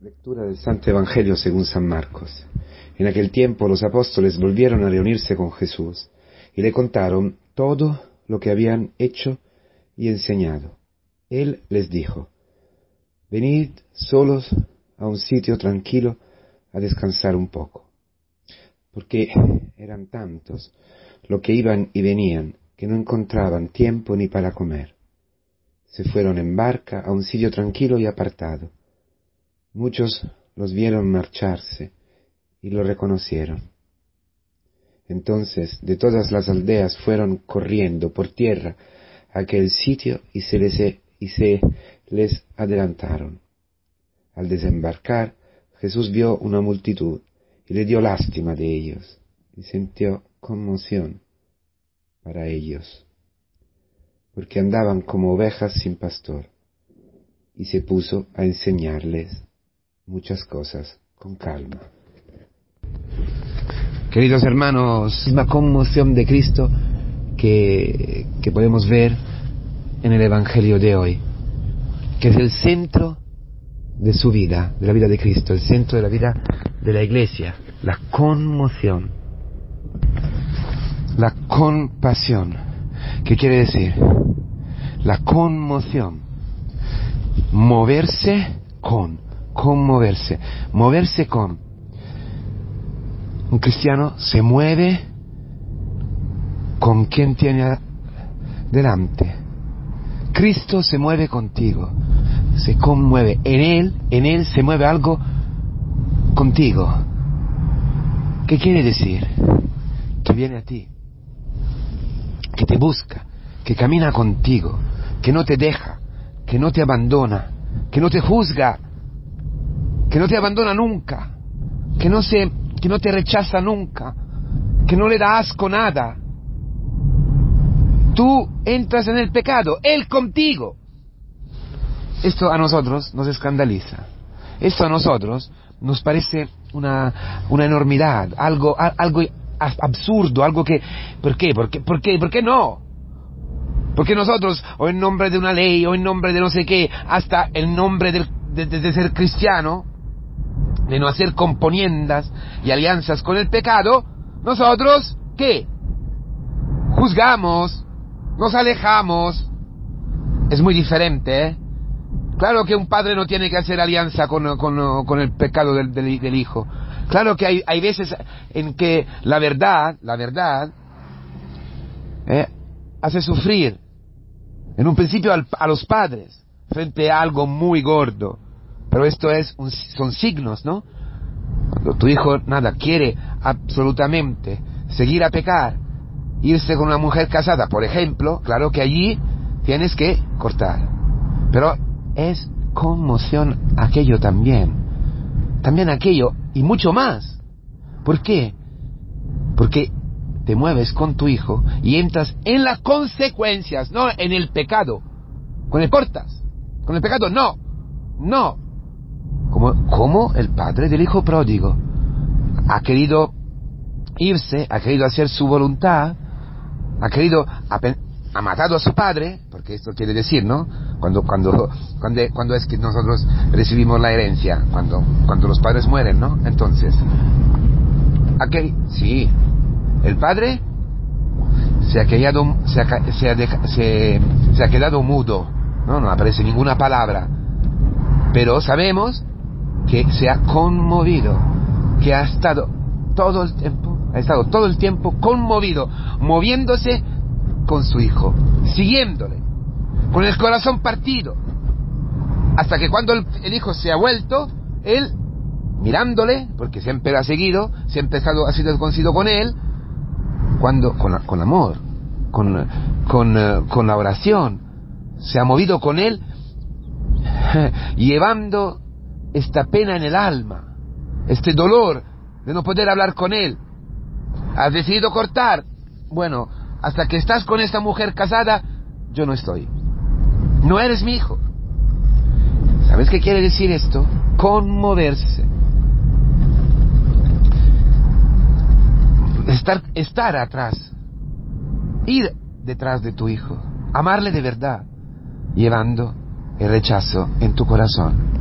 Lectura del Santo Evangelio según San Marcos. En aquel tiempo los apóstoles volvieron a reunirse con Jesús y le contaron todo lo que habían hecho y enseñado. Él les dijo, Venid solos a un sitio tranquilo a descansar un poco, porque eran tantos los que iban y venían que no encontraban tiempo ni para comer. Se fueron en barca a un sitio tranquilo y apartado. Muchos los vieron marcharse y lo reconocieron. Entonces de todas las aldeas fueron corriendo por tierra a aquel sitio y se les, y se les adelantaron. Al desembarcar, Jesús vio una multitud y le dio lástima de ellos y sintió conmoción para ellos, porque andaban como ovejas sin pastor, y se puso a enseñarles muchas cosas con calma. Queridos hermanos, la conmoción de Cristo que, que podemos ver en el Evangelio de hoy, que es el centro de su vida, de la vida de Cristo, el centro de la vida de la iglesia, la conmoción, la compasión. ¿Qué quiere decir? La conmoción, moverse con, conmoverse, moverse con. Un cristiano se mueve con quien tiene delante. Cristo se mueve contigo, se conmueve. En Él, en Él se mueve algo contigo. ¿Qué quiere decir? Que viene a ti, que te busca, que camina contigo, que no te deja, que no te abandona, que no te juzga, que no te abandona nunca, que no se, que no te rechaza nunca, que no le da asco nada. Tú entras en el pecado, Él contigo. Esto a nosotros nos escandaliza. Esto a nosotros nos parece una, una enormidad, algo, algo absurdo, algo que... ¿Por qué? ¿Por qué? ¿Por qué? ¿Por qué no? Porque nosotros, o en nombre de una ley, o en nombre de no sé qué, hasta el nombre de, ser cristiano, de no hacer componiendas y alianzas con el pecado, nosotros, ¿qué? Juzgamos, nos alejamos. Es muy diferente, ¿eh? Claro que un padre no tiene que hacer alianza con, el pecado del, hijo. Claro que hay, veces en que la verdad, la verdad, eh, hace sufrir en un principio a los padres frente a algo muy gordo. Pero esto es un, son signos, ¿no? Cuando tu hijo nada quiere absolutamente seguir a pecar, irse con una mujer casada, por ejemplo, claro que allí tienes que cortar. Pero es conmoción aquello también. También aquello y mucho más. ¿Por qué? Porque te mueves con tu hijo y entras en las consecuencias, no en el pecado. Con el portas. Con el pecado, no. No. Como, como el padre del hijo pródigo ha querido irse, ha querido hacer su voluntad, ha querido, ha matado a su padre, porque esto quiere decir, ¿no? Cuando, cuando, cuando, cuando es que nosotros recibimos la herencia, cuando, cuando los padres mueren, ¿no? Entonces, aquel, sí, el padre se ha quedado, se ha, se ha, deja, se, se ha quedado mudo, ¿no? No aparece ninguna palabra, pero sabemos que se ha conmovido, que ha estado todo el tiempo, ha estado todo el tiempo conmovido, moviéndose con su hijo, siguiéndole, con el corazón partido, hasta que cuando el, hijo se ha vuelto, él mirándole, porque siempre ha seguido, siempre ha, estado, ha sido conocido con él, cuando con, con amor, con, con, uh, con la oración, se ha movido con él, llevando esta pena en el alma, este dolor de no poder hablar con él. Has decidido cortar. Bueno, hasta que estás con esta mujer casada, yo no estoy. No eres mi hijo. ¿Sabes qué quiere decir esto? Conmoverse. Estar, estar atrás. Ir detrás de tu hijo. Amarle de verdad. Llevando el rechazo en tu corazón.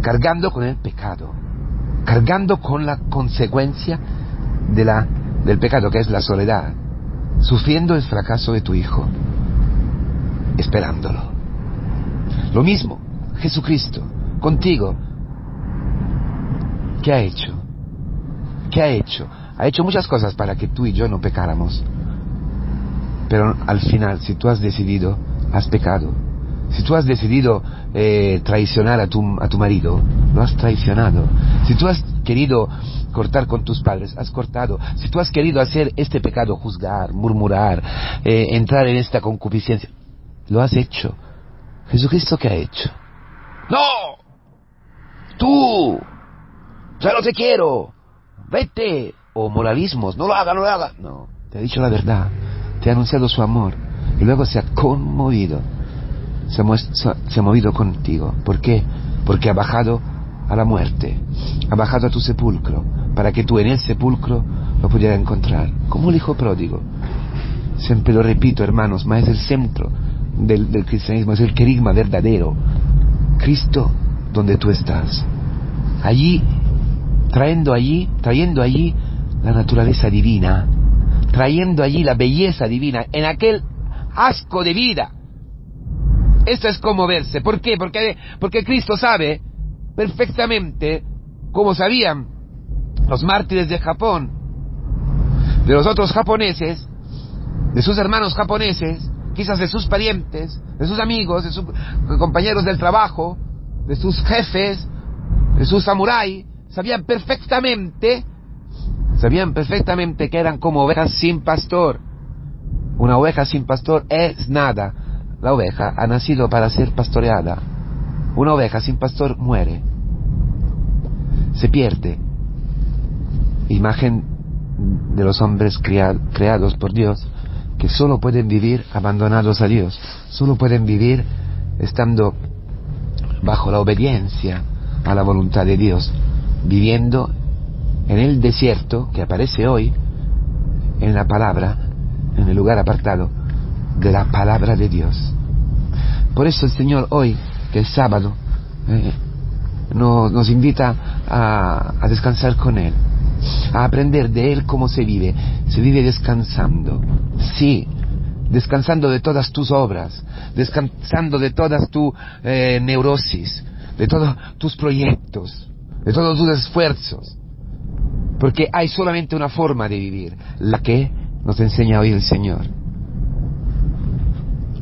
Cargando con el pecado, cargando con la consecuencia de la, del pecado que es la soledad, sufriendo el fracaso de tu hijo, esperándolo. Lo mismo, Jesucristo, contigo, ¿qué ha hecho? ¿Qué ha hecho? Ha hecho muchas cosas para que tú y yo no pecáramos. Pero al final, si tú has decidido, has pecado. Si tú has decidido eh, traicionar a tu, a tu marido, lo has traicionado. Si tú has querido cortar con tus padres, has cortado. Si tú has querido hacer este pecado, juzgar, murmurar, eh, entrar en esta concupiscencia, lo has hecho. Jesucristo, ¿qué ha hecho? ¡No! ¡Tú! ¡Ya no te quiero! ¡Vete! O moralismos, no lo haga, no lo haga. No, te ha dicho la verdad, te ha anunciado su amor y luego se ha conmovido, se ha, movido contigo. ¿Por qué? Porque ha bajado a la muerte, ha bajado a tu sepulcro, para que tú en el sepulcro lo pudieras encontrar, como el hijo pródigo. Siempre lo repito, hermanos, mas es el centro del, del cristianismo, es el querigma verdadero. Cristo donde tú estás. Allí, trayendo allí, trayendo allí la naturaleza divina, trayendo allí la belleza divina, en aquel asco de vida. Esto es como verse. ¿Por qué? Porque, porque Cristo sabe perfectamente, como sabían los mártires de Japón, de los otros japoneses, de sus hermanos japoneses, quizás de sus parientes, de sus amigos, de sus compañeros del trabajo, de sus jefes, de sus samuráis, sabían perfectamente, sabían perfectamente que eran como ovejas sin pastor. Una oveja sin pastor es nada. La oveja ha nacido para ser pastoreada. Una oveja sin pastor muere. Se pierde. Imagen de los hombres creados por Dios que solo pueden vivir abandonados a Dios, solo pueden vivir estando bajo la obediencia a la voluntad de Dios, viviendo en el desierto que aparece hoy, en la palabra, en el lugar apartado de la palabra de Dios. Por eso el Señor hoy, que es sábado, eh, nos invita a, descansar con Él, a aprender de Él cómo se vive. Se vive descansando, sí, descansando de todas tus obras, descansando de todas tus eh, neurosis, de todos tus proyectos, de todos tus esfuerzos. Porque hay solamente una forma de vivir, la que nos enseña hoy el Señor.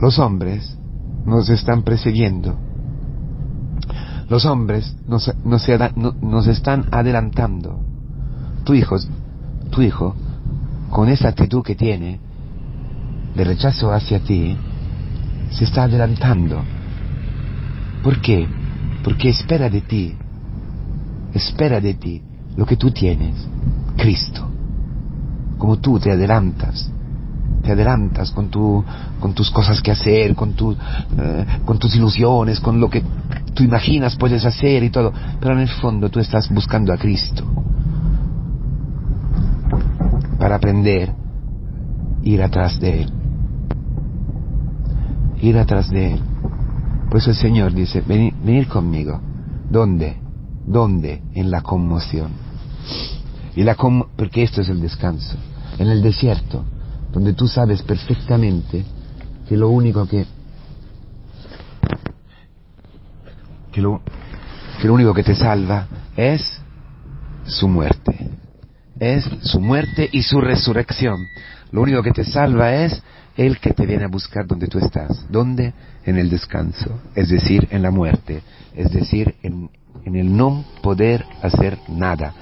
Los hombres nos están precediendo. Los hombres nos, nos están adelantando. Tu hijo, tu hijo, con esa actitud que tiene, de rechazo hacia ti, se está adelantando. ¿Por qué? Porque espera de ti, espera de ti lo que tú tienes, Cristo. Como tú te adelantas, adelantas con, tu, con tus cosas que hacer, con, tu, eh, con tus ilusiones, con lo que tú imaginas puedes hacer y todo, pero en el fondo tú estás buscando a Cristo para aprender, ir atrás de Él. Ir atrás de Él. Pues el Señor dice, venir, conmigo. ¿Dónde? ¿Dónde? En la conmoción. Y la porque esto es el descanso. En el desierto, donde tú sabes perfectamente que lo único que que lo, que lo único que te salva es su muerte. Es su muerte y su resurrección. Lo único que te salva es el que te viene a buscar donde tú estás. ¿Dónde? En el descanso, es decir, en la muerte, es decir, en, en el no poder hacer nada,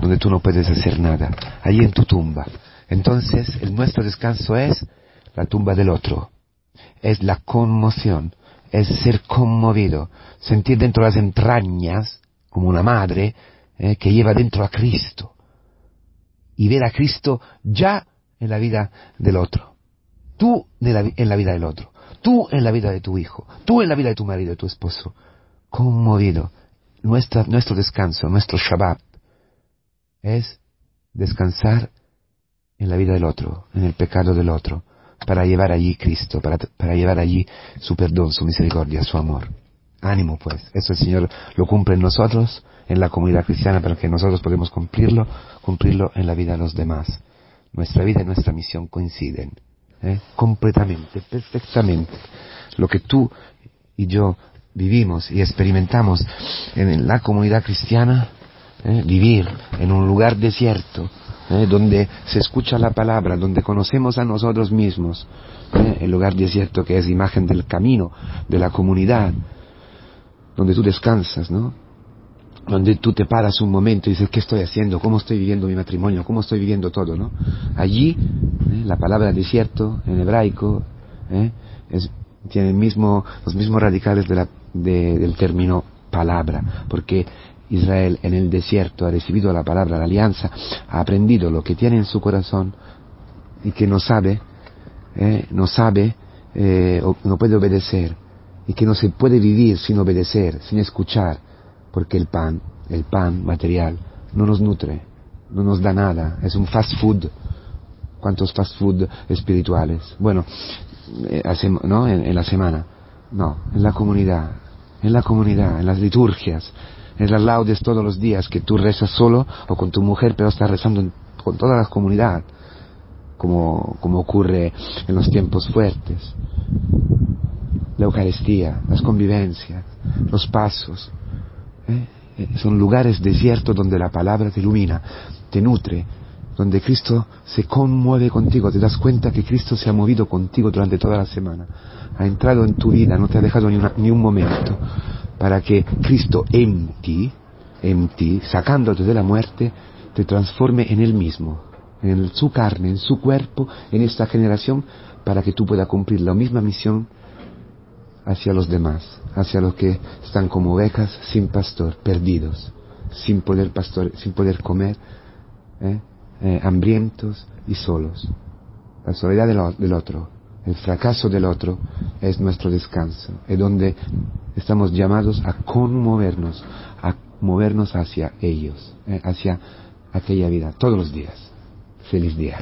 donde tú no puedes hacer nada, allí en tu tumba. Entonces, el nuestro descanso es la tumba del otro, es la conmoción, es ser conmovido, sentir dentro las entrañas, como una madre, eh, que lleva dentro a Cristo, y ver a Cristo ya en la vida del otro, tú en la vida del otro, tú en la vida de tu hijo, tú en la vida de tu marido, de tu esposo, conmovido. nuestro descanso, nuestro Shabbat, es descansar en la vida del otro, en el pecado del otro, para llevar allí Cristo, para, para llevar allí su perdón, su misericordia, su amor. Ánimo pues, eso el Señor lo cumple en nosotros, en la comunidad cristiana, pero que nosotros podemos cumplirlo, cumplirlo en la vida de los demás. Nuestra vida y nuestra misión coinciden, ¿eh? completamente, perfectamente. Lo que tú y yo vivimos y experimentamos en la comunidad cristiana, ¿eh? vivir en un lugar desierto, ¿eh? donde se escucha la palabra, donde conocemos a nosotros mismos, el lugar desierto que es imagen del camino, de la comunidad, donde tú descansas, ¿no? Donde tú te paras un momento y dices, ¿qué estoy haciendo? ¿Cómo estoy viviendo mi matrimonio? ¿Cómo estoy viviendo todo, no? Allí, ¿eh? la palabra desierto en hebraico ¿eh? tiene mismo, los mismos radicales del término palabra, porque Israel en el desierto ha recibido la palabra, la alianza, ha aprendido lo que tiene en su corazón y que no sabe, ¿eh? no sabe, eh, no puede obedecer y que no se puede vivir sin obedecer, sin escuchar, porque el pan, el pan material, no nos nutre, no nos da nada, es un fast food. ¿Cuántos fast food espirituales? Bueno, eh, ¿no? En, la semana. No, en la comunidad, en la comunidad, en las liturgias, en las laudes todos los días que tú rezas solo o con tu mujer, pero estás rezando con toda la comunidad, como, como ocurre en los tiempos fuertes la Eucaristía, las convivencias, los pasos. ¿eh? Eh, son lugares desiertos donde la palabra te ilumina, te nutre, donde Cristo se conmueve contigo, te das cuenta que Cristo se ha movido contigo durante toda la semana, ha entrado en tu vida, no te ha dejado ni, un momento, para que Cristo en ti, en ti, sacándote de la muerte, te transforme en Él mismo, en su carne, en su cuerpo, en esta generación, para que tú puedas cumplir la misma misión hacia los demás, hacia los que están como ovejas sin pastor, perdidos, sin poder, pastor, sin poder comer, ¿eh? Eh, hambrientos y solos. La soledad del, otro, el fracaso del otro es nuestro descanso, es donde estamos llamados a conmovernos, a movernos hacia ellos, ¿eh? hacia aquella vida, todos los días. Feliz día.